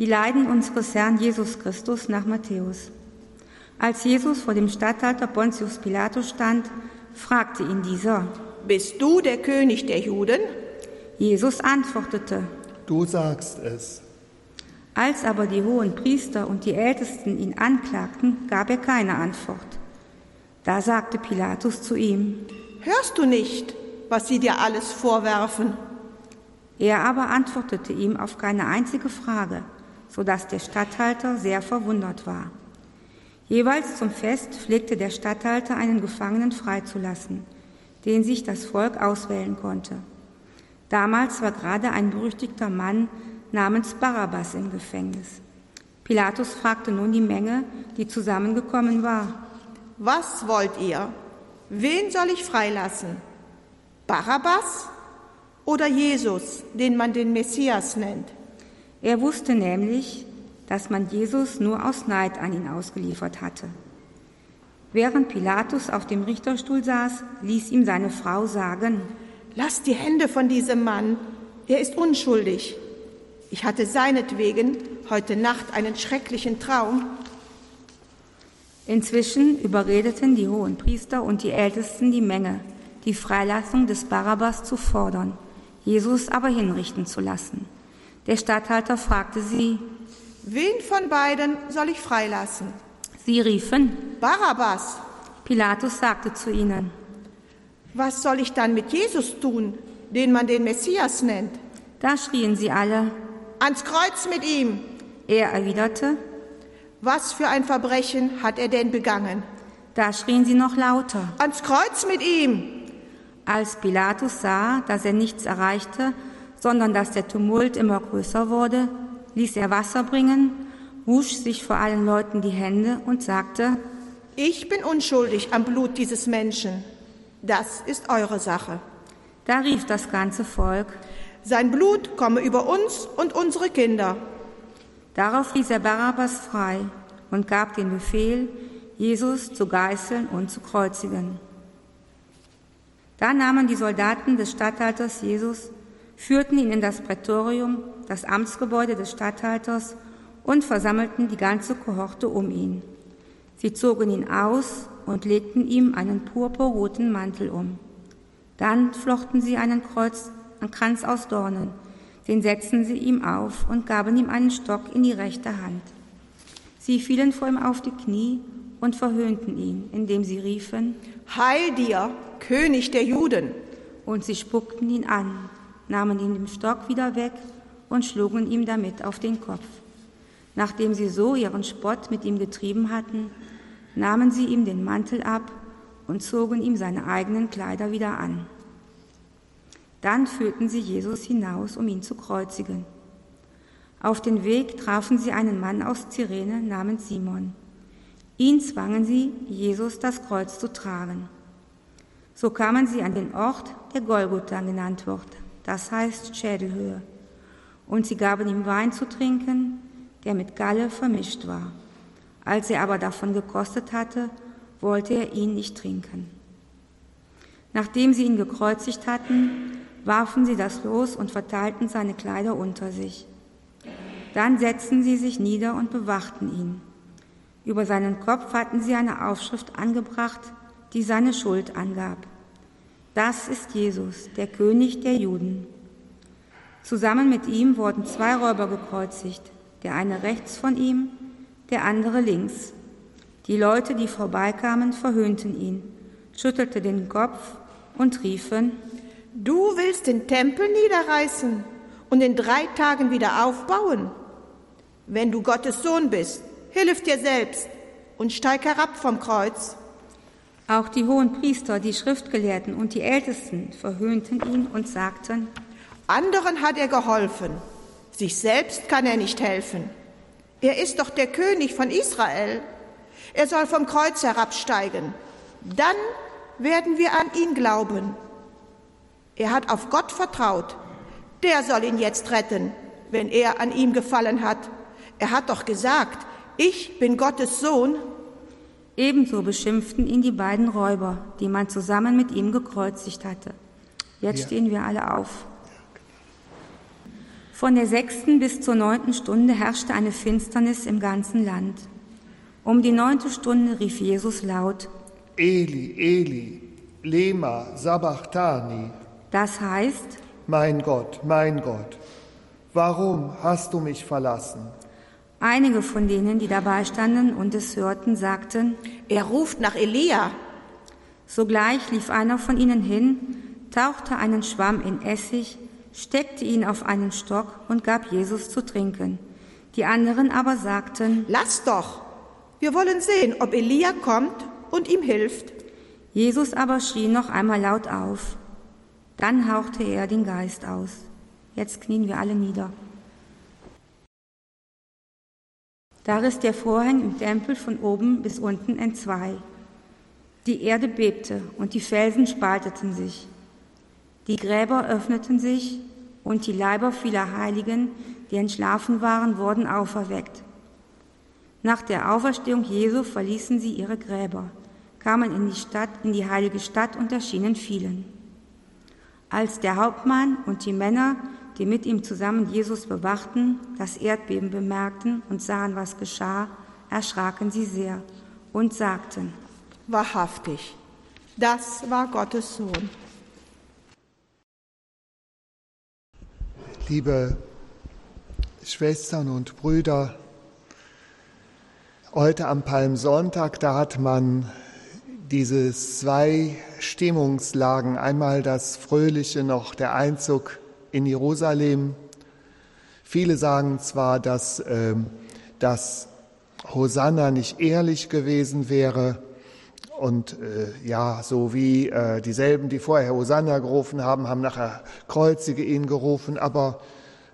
Die Leiden unseres Herrn Jesus Christus nach Matthäus. Als Jesus vor dem Statthalter Pontius Pilatus stand, fragte ihn dieser, Bist du der König der Juden? Jesus antwortete, Du sagst es. Als aber die hohen Priester und die Ältesten ihn anklagten, gab er keine Antwort. Da sagte Pilatus zu ihm, Hörst du nicht, was sie dir alles vorwerfen? Er aber antwortete ihm auf keine einzige Frage, so dass der Statthalter sehr verwundert war. Jeweils zum Fest pflegte der Statthalter einen Gefangenen freizulassen, den sich das Volk auswählen konnte. Damals war gerade ein berüchtigter Mann namens Barabbas im Gefängnis. Pilatus fragte nun die Menge, die zusammengekommen war. Was wollt ihr? Wen soll ich freilassen? Barabbas oder Jesus, den man den Messias nennt? Er wusste nämlich, dass man Jesus nur aus Neid an ihn ausgeliefert hatte. Während Pilatus auf dem Richterstuhl saß, ließ ihm seine Frau sagen, Lass die Hände von diesem Mann, er ist unschuldig. Ich hatte seinetwegen heute Nacht einen schrecklichen Traum. Inzwischen überredeten die hohen Priester und die Ältesten die Menge, die Freilassung des Barabbas zu fordern, Jesus aber hinrichten zu lassen. Der Statthalter fragte sie, Wen von beiden soll ich freilassen? Sie riefen, Barabbas. Pilatus sagte zu ihnen, Was soll ich dann mit Jesus tun, den man den Messias nennt? Da schrien sie alle. Ans Kreuz mit ihm. Er erwiderte, Was für ein Verbrechen hat er denn begangen? Da schrien sie noch lauter. Ans Kreuz mit ihm. Als Pilatus sah, dass er nichts erreichte, sondern dass der Tumult immer größer wurde, ließ er Wasser bringen, wusch sich vor allen Leuten die Hände und sagte, Ich bin unschuldig am Blut dieses Menschen. Das ist eure Sache. Da rief das ganze Volk. Sein Blut komme über uns und unsere Kinder. Darauf ließ er Barabbas frei und gab den Befehl, Jesus zu geißeln und zu kreuzigen. Da nahmen die Soldaten des Statthalters Jesus, führten ihn in das Prätorium, das Amtsgebäude des Statthalters, und versammelten die ganze Kohorte um ihn. Sie zogen ihn aus und legten ihm einen purpurroten Mantel um. Dann flochten sie einen Kreuz, einen Kranz aus Dornen, den setzten sie ihm auf und gaben ihm einen Stock in die rechte Hand. Sie fielen vor ihm auf die Knie und verhöhnten ihn, indem sie riefen, Heil dir, König der Juden. Und sie spuckten ihn an, nahmen ihm den Stock wieder weg und schlugen ihm damit auf den Kopf. Nachdem sie so ihren Spott mit ihm getrieben hatten, nahmen sie ihm den Mantel ab und zogen ihm seine eigenen Kleider wieder an. Dann führten sie Jesus hinaus, um ihn zu kreuzigen. Auf den Weg trafen sie einen Mann aus Cyrene namens Simon. Ihn zwangen sie, Jesus das Kreuz zu tragen. So kamen sie an den Ort, der Golgotha genannt wird, das heißt Schädelhöhe. Und sie gaben ihm Wein zu trinken, der mit Galle vermischt war. Als er aber davon gekostet hatte, wollte er ihn nicht trinken. Nachdem sie ihn gekreuzigt hatten, warfen sie das Los und verteilten seine Kleider unter sich. Dann setzten sie sich nieder und bewachten ihn. Über seinen Kopf hatten sie eine Aufschrift angebracht, die seine Schuld angab. Das ist Jesus, der König der Juden. Zusammen mit ihm wurden zwei Räuber gekreuzigt, der eine rechts von ihm, der andere links. Die Leute, die vorbeikamen, verhöhnten ihn, schüttelten den Kopf und riefen, Du willst den Tempel niederreißen und in drei Tagen wieder aufbauen? Wenn du Gottes Sohn bist, hilf dir selbst und steig herab vom Kreuz. Auch die hohen Priester, die Schriftgelehrten und die Ältesten verhöhnten ihn und sagten, Anderen hat er geholfen, sich selbst kann er nicht helfen. Er ist doch der König von Israel. Er soll vom Kreuz herabsteigen. Dann werden wir an ihn glauben. Er hat auf Gott vertraut. Der soll ihn jetzt retten, wenn er an ihm gefallen hat. Er hat doch gesagt, ich bin Gottes Sohn. Ebenso beschimpften ihn die beiden Räuber, die man zusammen mit ihm gekreuzigt hatte. Jetzt Ja. stehen wir alle auf. Von der sechsten bis zur neunten Stunde herrschte eine Finsternis im ganzen Land. Um die neunte Stunde rief Jesus laut, Eli, Eli, lema sabachthani. Das heißt, mein Gott, mein Gott, warum hast du mich verlassen? Einige von denen, die dabei standen und es hörten, sagten, er ruft nach Elia. Sogleich lief einer von ihnen hin, tauchte einen Schwamm in Essig, steckte ihn auf einen Stock und gab Jesus zu trinken. Die anderen aber sagten, Lass doch, wir wollen sehen, ob Elia kommt und ihm hilft. Jesus aber schrie noch einmal laut auf. Dann hauchte er den Geist aus. Jetzt knien wir alle nieder. Da riss der Vorhang im Tempel von oben bis unten entzwei. Die Erde bebte und die Felsen spalteten sich. Die Gräber öffneten sich und die Leiber vieler Heiligen, die entschlafen waren, wurden auferweckt. Nach der Auferstehung Jesu verließen sie ihre Gräber, kamen in die Stadt, in die heilige Stadt und erschienen vielen. Als der Hauptmann und die Männer, die mit ihm zusammen Jesus bewachten, das Erdbeben bemerkten und sahen, was geschah, erschraken sie sehr und sagten, Wahrhaftig, das war Gottes Sohn. Liebe Schwestern und Brüder, heute am Palmsonntag, da hat man diese zwei Stimmungslagen. Einmal das Fröhliche noch, der Einzug in Jerusalem. Viele sagen zwar, dass äh, das Hosanna nicht ehrlich gewesen wäre, und äh, ja, so wie äh, dieselben, die vorher Hosanna gerufen haben, haben nachher Kreuzige ihn gerufen. Aber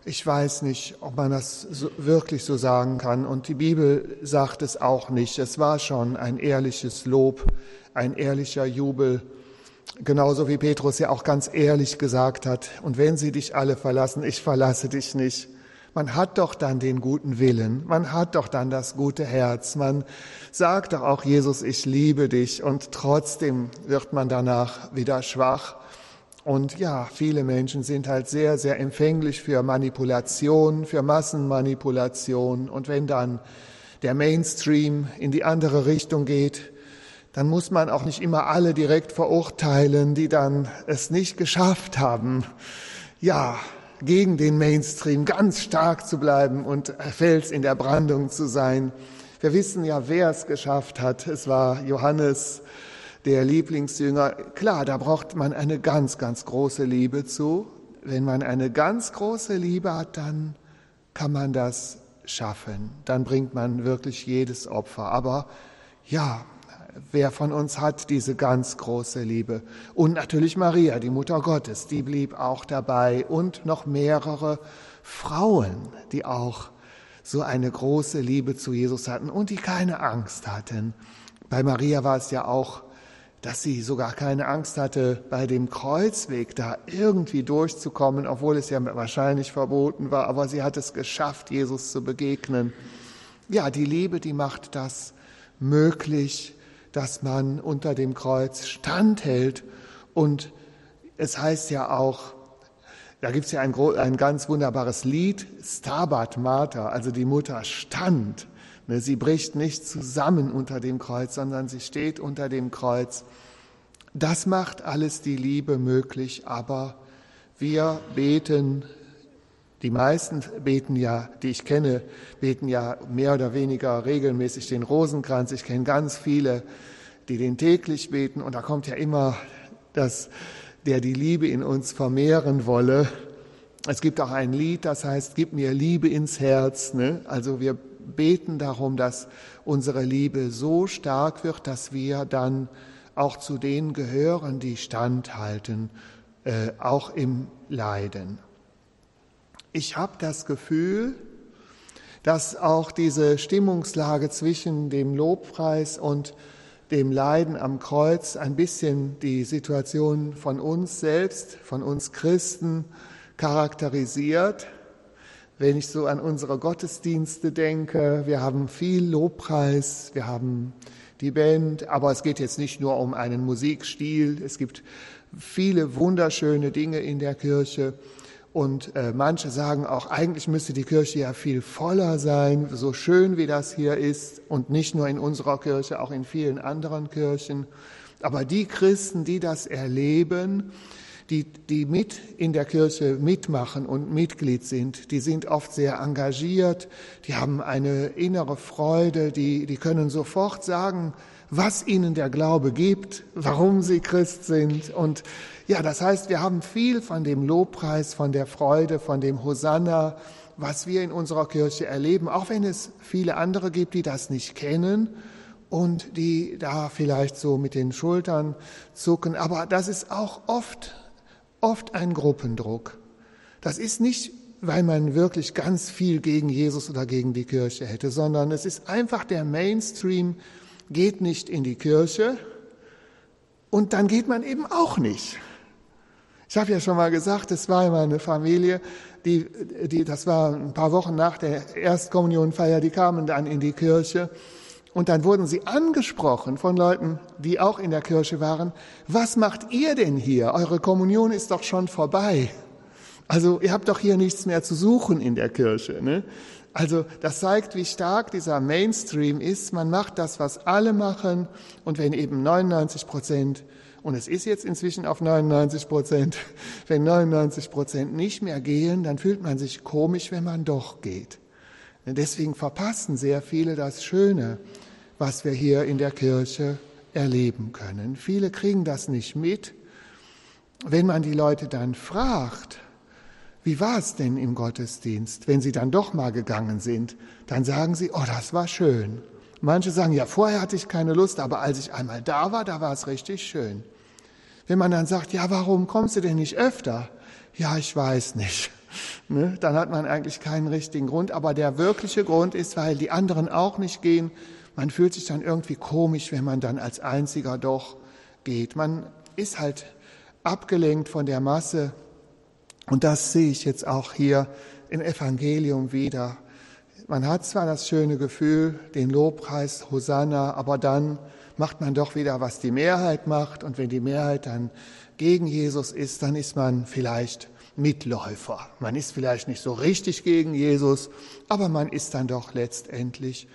ich weiß nicht, ob man das so, wirklich so sagen kann. Und die Bibel sagt es auch nicht. Es war schon ein ehrliches Lob, ein ehrlicher Jubel. Genauso wie Petrus ja auch ganz ehrlich gesagt hat, und wenn sie dich alle verlassen, ich verlasse dich nicht. Man hat doch dann den guten Willen, man hat doch dann das gute Herz, man sagt doch auch, Jesus, ich liebe dich und trotzdem wird man danach wieder schwach. Und ja, viele Menschen sind halt sehr, sehr empfänglich für Manipulation, für Massenmanipulation. Und wenn dann der Mainstream in die andere Richtung geht, dann muss man auch nicht immer alle direkt verurteilen, die dann es nicht geschafft haben. Ja, gegen den Mainstream ganz stark zu bleiben und Fels in der Brandung zu sein. Wir wissen ja, wer es geschafft hat. Es war Johannes, der Lieblingsjünger. Klar, da braucht man eine ganz, ganz große Liebe zu. Wenn man eine ganz große Liebe hat, dann kann man das schaffen. Dann bringt man wirklich jedes Opfer. Aber ja, wer von uns hat diese ganz große Liebe? Und natürlich Maria, die Mutter Gottes, die blieb auch dabei und noch mehrere Frauen, die auch so eine große Liebe zu Jesus hatten und die keine Angst hatten. Bei Maria war es ja auch, dass sie sogar keine Angst hatte, bei dem Kreuzweg da irgendwie durchzukommen, obwohl es ja wahrscheinlich verboten war, aber sie hat es geschafft, Jesus zu begegnen. Ja, die Liebe, die macht das möglich, dass man unter dem Kreuz standhält. Und es heißt ja auch, da gibt es ja ein, ein, ganz wunderbares Lied, Stabat Mater, also die Mutter stand. Ne, sie bricht nicht zusammen unter dem Kreuz, sondern sie steht unter dem Kreuz. Das macht alles die Liebe möglich, aber wir beten, die meisten beten ja, die ich kenne, beten ja mehr oder weniger regelmäßig den Rosenkranz. Ich kenne ganz viele, die den täglich beten und da kommt ja immer das, der die Liebe in uns vermehren wolle. Es gibt auch ein Lied, das heißt, gib mir Liebe ins Herz. Ne? Also wir beten darum, dass unsere Liebe so stark wird, dass wir dann auch zu denen gehören, die standhalten, äh, auch im Leiden. Ich habe das Gefühl, dass auch diese Stimmungslage zwischen dem Lobpreis und dem Leiden am Kreuz ein bisschen die Situation von uns selbst, von uns Christen charakterisiert. Wenn ich so an unsere Gottesdienste denke, wir haben viel Lobpreis, wir haben die Band, aber es geht jetzt nicht nur um einen Musikstil, es gibt viele wunderschöne Dinge in der Kirche Und äh, manche sagen auch, eigentlich müsste die Kirche ja viel voller sein, so schön wie das hier ist. Und nicht nur in unserer Kirche, auch in vielen anderen Kirchen. Aber die Christen, die das erleben, die, die mit in der Kirche mitmachen und Mitglied sind, die sind oft sehr engagiert, die haben eine innere Freude, die, die können sofort sagen, was ihnen der Glaube gibt, warum sie Christ sind. Und ja, das heißt, wir haben viel von dem Lobpreis, von der Freude, von dem Hosanna, was wir in unserer Kirche erleben, auch wenn es viele andere gibt, die das nicht kennen und die da vielleicht so mit den Schultern zucken. Aber das ist auch oft, oft ein Gruppendruck. Das ist nicht, weil man wirklich ganz viel gegen Jesus oder gegen die Kirche hätte, sondern es ist einfach der Mainstream, geht nicht in die Kirche und dann geht man eben auch nicht. Ich habe ja schon mal gesagt, es war immer eine Familie, die, die, das war ein paar Wochen nach der Erstkommunionfeier, die kamen dann in die Kirche und dann wurden sie angesprochen von Leuten, die auch in der Kirche waren. Was macht ihr denn hier? Eure Kommunion ist doch schon vorbei. Also ihr habt doch hier nichts mehr zu suchen in der Kirche. Ne? Also das zeigt, wie stark dieser Mainstream ist. Man macht das, was alle machen. Und wenn eben 99 Prozent, und es ist jetzt inzwischen auf 99 Prozent, wenn 99 Prozent nicht mehr gehen, dann fühlt man sich komisch, wenn man doch geht. Deswegen verpassen sehr viele das Schöne, was wir hier in der Kirche erleben können. Viele kriegen das nicht mit. Wenn man die Leute dann fragt, wie war es denn im Gottesdienst? Wenn Sie dann doch mal gegangen sind, dann sagen Sie, oh, das war schön. Manche sagen, ja, vorher hatte ich keine Lust, aber als ich einmal da war, da war es richtig schön. Wenn man dann sagt, ja, warum kommst du denn nicht öfter? Ja, ich weiß nicht. Ne? Dann hat man eigentlich keinen richtigen Grund, aber der wirkliche Grund ist, weil die anderen auch nicht gehen. Man fühlt sich dann irgendwie komisch, wenn man dann als Einziger doch geht. Man ist halt abgelenkt von der Masse und das sehe ich jetzt auch hier im Evangelium wieder. Man hat zwar das schöne Gefühl, den Lobpreis, Hosanna, aber dann macht man doch wieder, was die Mehrheit macht. Und wenn die Mehrheit dann gegen Jesus ist, dann ist man vielleicht Mitläufer. Man ist vielleicht nicht so richtig gegen Jesus, aber man ist dann doch letztendlich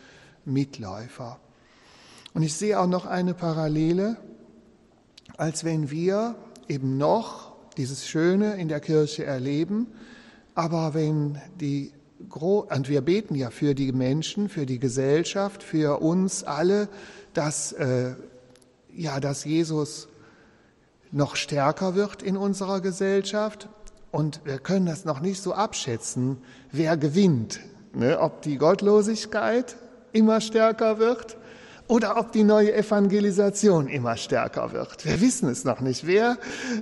Mitläufer. Und ich sehe auch noch eine Parallele, als wenn wir eben noch dieses Schöne in der Kirche erleben. Aber wenn die und wir beten ja für die Menschen, für die Gesellschaft, für uns alle, dass, äh, ja, dass Jesus noch stärker wird in unserer Gesellschaft. Und wir können das noch nicht so abschätzen, wer gewinnt. Ne? Ob die Gottlosigkeit immer stärker wird oder ob die neue Evangelisation immer stärker wird. Wir wissen es noch nicht. Wer,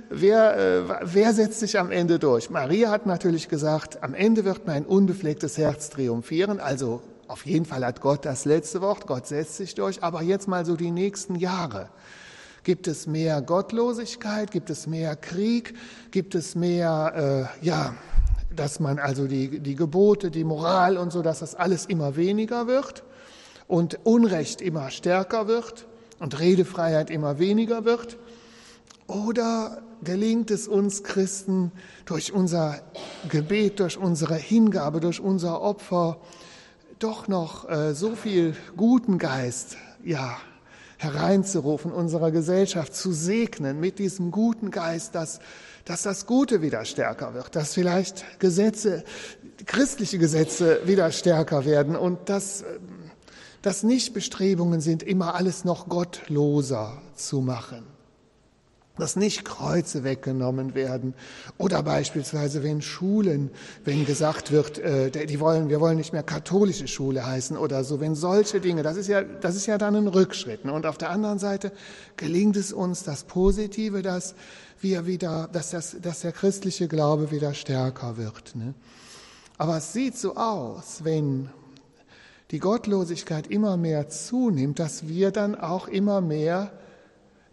wer, äh, wer setzt sich am Ende durch? Maria hat natürlich gesagt, am Ende wird mein unbeflecktes Herz triumphieren. Also auf jeden Fall hat Gott das letzte Wort. Gott setzt sich durch. Aber jetzt mal so die nächsten Jahre. Gibt es mehr Gottlosigkeit? Gibt es mehr Krieg? Gibt es mehr, äh, ja, dass man also die, die Gebote, die Moral und so, dass das alles immer weniger wird? Und Unrecht immer stärker wird und Redefreiheit immer weniger wird? Oder gelingt es uns Christen durch unser Gebet, durch unsere Hingabe, durch unser Opfer doch noch äh, so viel guten Geist, ja, hereinzurufen, unserer Gesellschaft zu segnen mit diesem guten Geist, dass, dass das Gute wieder stärker wird, dass vielleicht Gesetze, christliche Gesetze wieder stärker werden und dass dass nicht Bestrebungen sind, immer alles noch gottloser zu machen. Dass nicht Kreuze weggenommen werden. Oder beispielsweise, wenn Schulen, wenn gesagt wird, äh, die wollen, wir wollen nicht mehr katholische Schule heißen oder so, wenn solche Dinge, das ist ja, das ist ja dann ein Rückschritt. Und auf der anderen Seite gelingt es uns das Positive, dass wir wieder, dass, das, dass der christliche Glaube wieder stärker wird. Ne? Aber es sieht so aus, wenn die Gottlosigkeit immer mehr zunimmt, dass wir dann auch immer mehr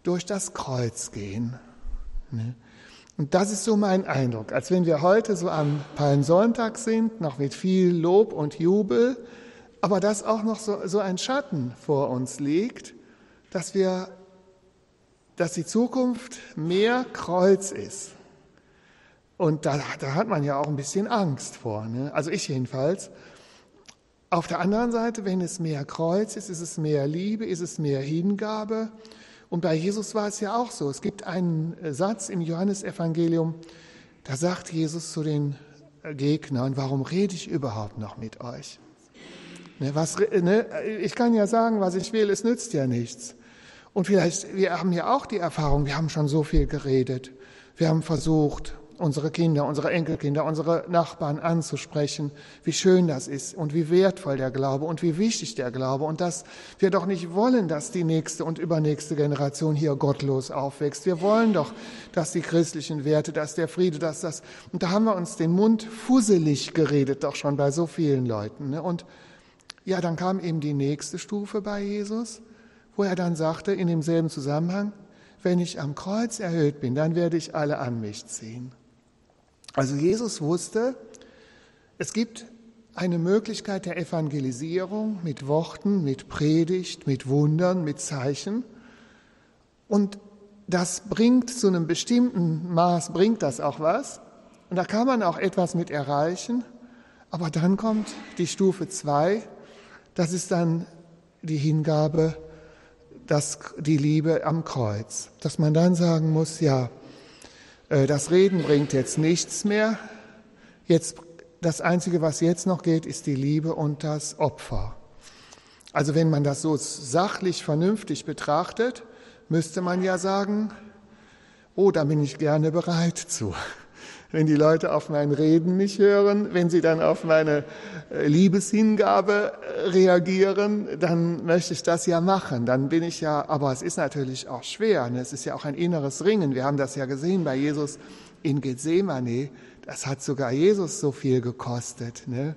durch das Kreuz gehen. Ne? Und das ist so mein Eindruck, als wenn wir heute so am Palmsonntag sind, noch mit viel Lob und Jubel, aber dass auch noch so, so ein Schatten vor uns liegt, dass wir, dass die Zukunft mehr Kreuz ist Und da, da hat man ja auch ein bisschen Angst vor. Ne? Also ich jedenfalls. Auf der anderen Seite, wenn es mehr Kreuz ist, ist es mehr Liebe, ist es mehr Hingabe. Und bei Jesus war es ja auch so. Es gibt einen Satz im Johannesevangelium, da sagt Jesus zu den Gegnern, warum rede ich überhaupt noch mit euch? Ne, was, ne, ich kann ja sagen, was ich will, es nützt ja nichts. Und vielleicht, wir haben ja auch die Erfahrung, wir haben schon so viel geredet. Wir haben versucht, unsere Kinder, unsere Enkelkinder, unsere Nachbarn anzusprechen, wie schön das ist und wie wertvoll der Glaube und wie wichtig der Glaube und dass wir doch nicht wollen, dass die nächste und übernächste Generation hier gottlos aufwächst. Wir wollen doch, dass die christlichen Werte, dass der Friede, dass das, und da haben wir uns den Mund fusselig geredet, doch schon bei so vielen Leuten. Ne? Und ja, dann kam eben die nächste Stufe bei Jesus, wo er dann sagte in demselben Zusammenhang, wenn ich am Kreuz erhöht bin, dann werde ich alle an mich ziehen. Also Jesus wusste, es gibt eine Möglichkeit der Evangelisierung mit Worten, mit Predigt, mit Wundern, mit Zeichen. Und das bringt zu einem bestimmten Maß, bringt das auch was. Und da kann man auch etwas mit erreichen. Aber dann kommt die Stufe zwei. Das ist dann die Hingabe, das, die Liebe am Kreuz. Dass man dann sagen muss, ja, das Reden bringt jetzt nichts mehr. Jetzt, das Einzige, was jetzt noch geht, ist die Liebe und das Opfer. Also wenn man das so sachlich, vernünftig betrachtet, müsste man ja sagen, oh, da bin ich gerne bereit zu wenn die Leute auf mein Reden nicht hören, wenn sie dann auf meine äh, Liebeshingabe äh, reagieren, dann möchte ich das ja machen. Dann bin ich ja, aber es ist natürlich auch schwer. Ne? Es ist ja auch ein inneres Ringen. Wir haben das ja gesehen bei Jesus in Gethsemane. Das hat sogar Jesus so viel gekostet. Ne?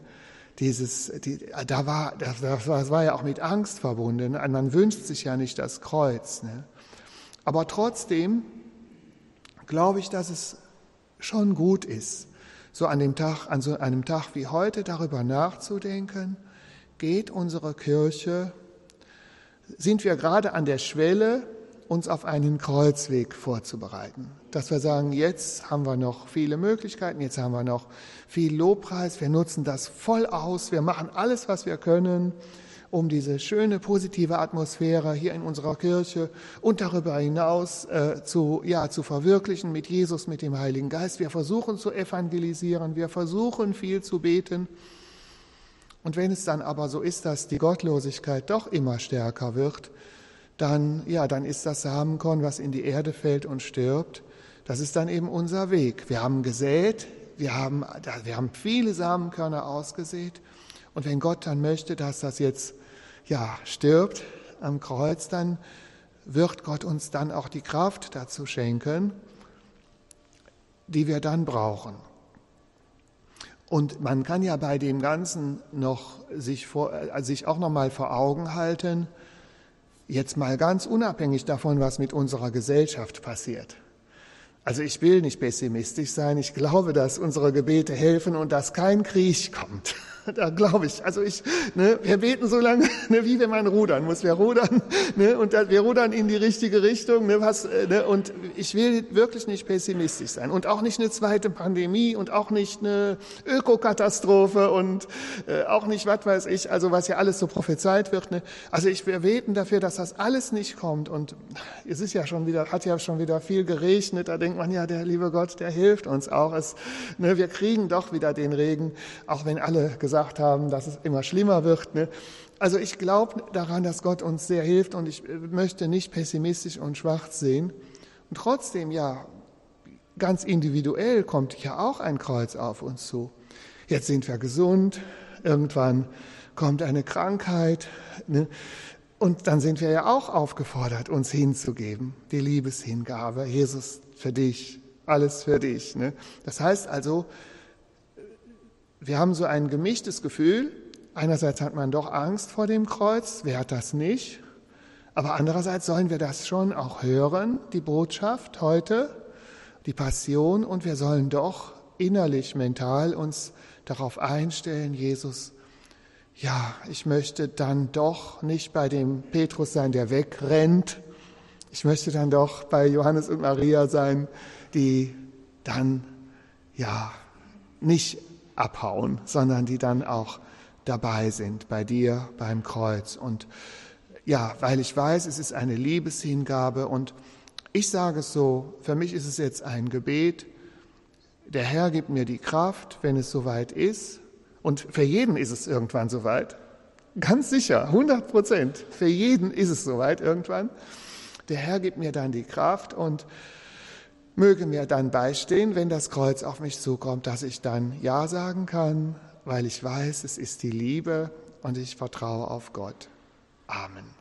Dieses, die, da war, das, das war ja auch mit Angst verbunden. Man wünscht sich ja nicht das Kreuz. Ne? Aber trotzdem glaube ich, dass es schon gut ist, so an dem Tag, an so einem Tag wie heute darüber nachzudenken, geht unsere Kirche, sind wir gerade an der Schwelle, uns auf einen Kreuzweg vorzubereiten. Dass wir sagen, jetzt haben wir noch viele Möglichkeiten, jetzt haben wir noch viel Lobpreis, wir nutzen das voll aus, wir machen alles, was wir können, um diese schöne positive Atmosphäre hier in unserer Kirche und darüber hinaus äh, zu, ja, zu verwirklichen mit Jesus, mit dem Heiligen Geist. Wir versuchen zu evangelisieren, wir versuchen viel zu beten. Und wenn es dann aber so ist, dass die Gottlosigkeit doch immer stärker wird, dann, ja, dann ist das Samenkorn, was in die Erde fällt und stirbt, das ist dann eben unser Weg. Wir haben gesät, wir haben, wir haben viele Samenkörner ausgesät. Und wenn Gott dann möchte, dass das jetzt ja, stirbt am Kreuz, dann wird Gott uns dann auch die Kraft dazu schenken, die wir dann brauchen. Und man kann ja bei dem Ganzen noch sich, vor, also sich auch noch mal vor Augen halten, jetzt mal ganz unabhängig davon, was mit unserer Gesellschaft passiert. Also ich will nicht pessimistisch sein. Ich glaube, dass unsere Gebete helfen und dass kein Krieg kommt. da glaube ich. Also ich, ne, wir beten so lange, ne, wie wenn man rudern muss. Wir rudern, ne, und da, wir rudern in die richtige Richtung. Ne, was, äh, ne, und ich will wirklich nicht pessimistisch sein und auch nicht eine zweite Pandemie und auch nicht eine Ökokatastrophe und äh, auch nicht, was weiß ich, also was ja alles so prophezeit wird. Ne. Also ich, wir beten dafür, dass das alles nicht kommt. Und es ist ja schon wieder, hat ja schon wieder viel geregnet. Da denkt man ja, der liebe Gott, der hilft uns auch. Es, ne, wir kriegen doch wieder den Regen, auch wenn alle gesagt gesagt haben, dass es immer schlimmer wird. Ne? Also ich glaube daran, dass Gott uns sehr hilft und ich äh, möchte nicht pessimistisch und schwarz sehen. Und trotzdem, ja, ganz individuell kommt ja auch ein Kreuz auf uns zu. Jetzt sind wir gesund, irgendwann kommt eine Krankheit. Ne? Und dann sind wir ja auch aufgefordert, uns hinzugeben, die Liebeshingabe. Jesus für dich, alles für dich. Ne? Das heißt also, wir haben so ein gemischtes Gefühl. Einerseits hat man doch Angst vor dem Kreuz, wer hat das nicht? Aber andererseits sollen wir das schon auch hören, die Botschaft heute, die Passion, und wir sollen doch innerlich, mental uns darauf einstellen, Jesus, ja, ich möchte dann doch nicht bei dem Petrus sein, der wegrennt. Ich möchte dann doch bei Johannes und Maria sein, die dann ja, nicht abhauen, sondern die dann auch dabei sind bei dir beim Kreuz. Und ja, weil ich weiß, es ist eine Liebeshingabe und ich sage es so, für mich ist es jetzt ein Gebet, der Herr gibt mir die Kraft, wenn es soweit ist. Und für jeden ist es irgendwann soweit. Ganz sicher, 100 Prozent. Für jeden ist es soweit irgendwann. Der Herr gibt mir dann die Kraft und möge mir dann beistehen, wenn das Kreuz auf mich zukommt, dass ich dann Ja sagen kann, weil ich weiß, es ist die Liebe und ich vertraue auf Gott. Amen.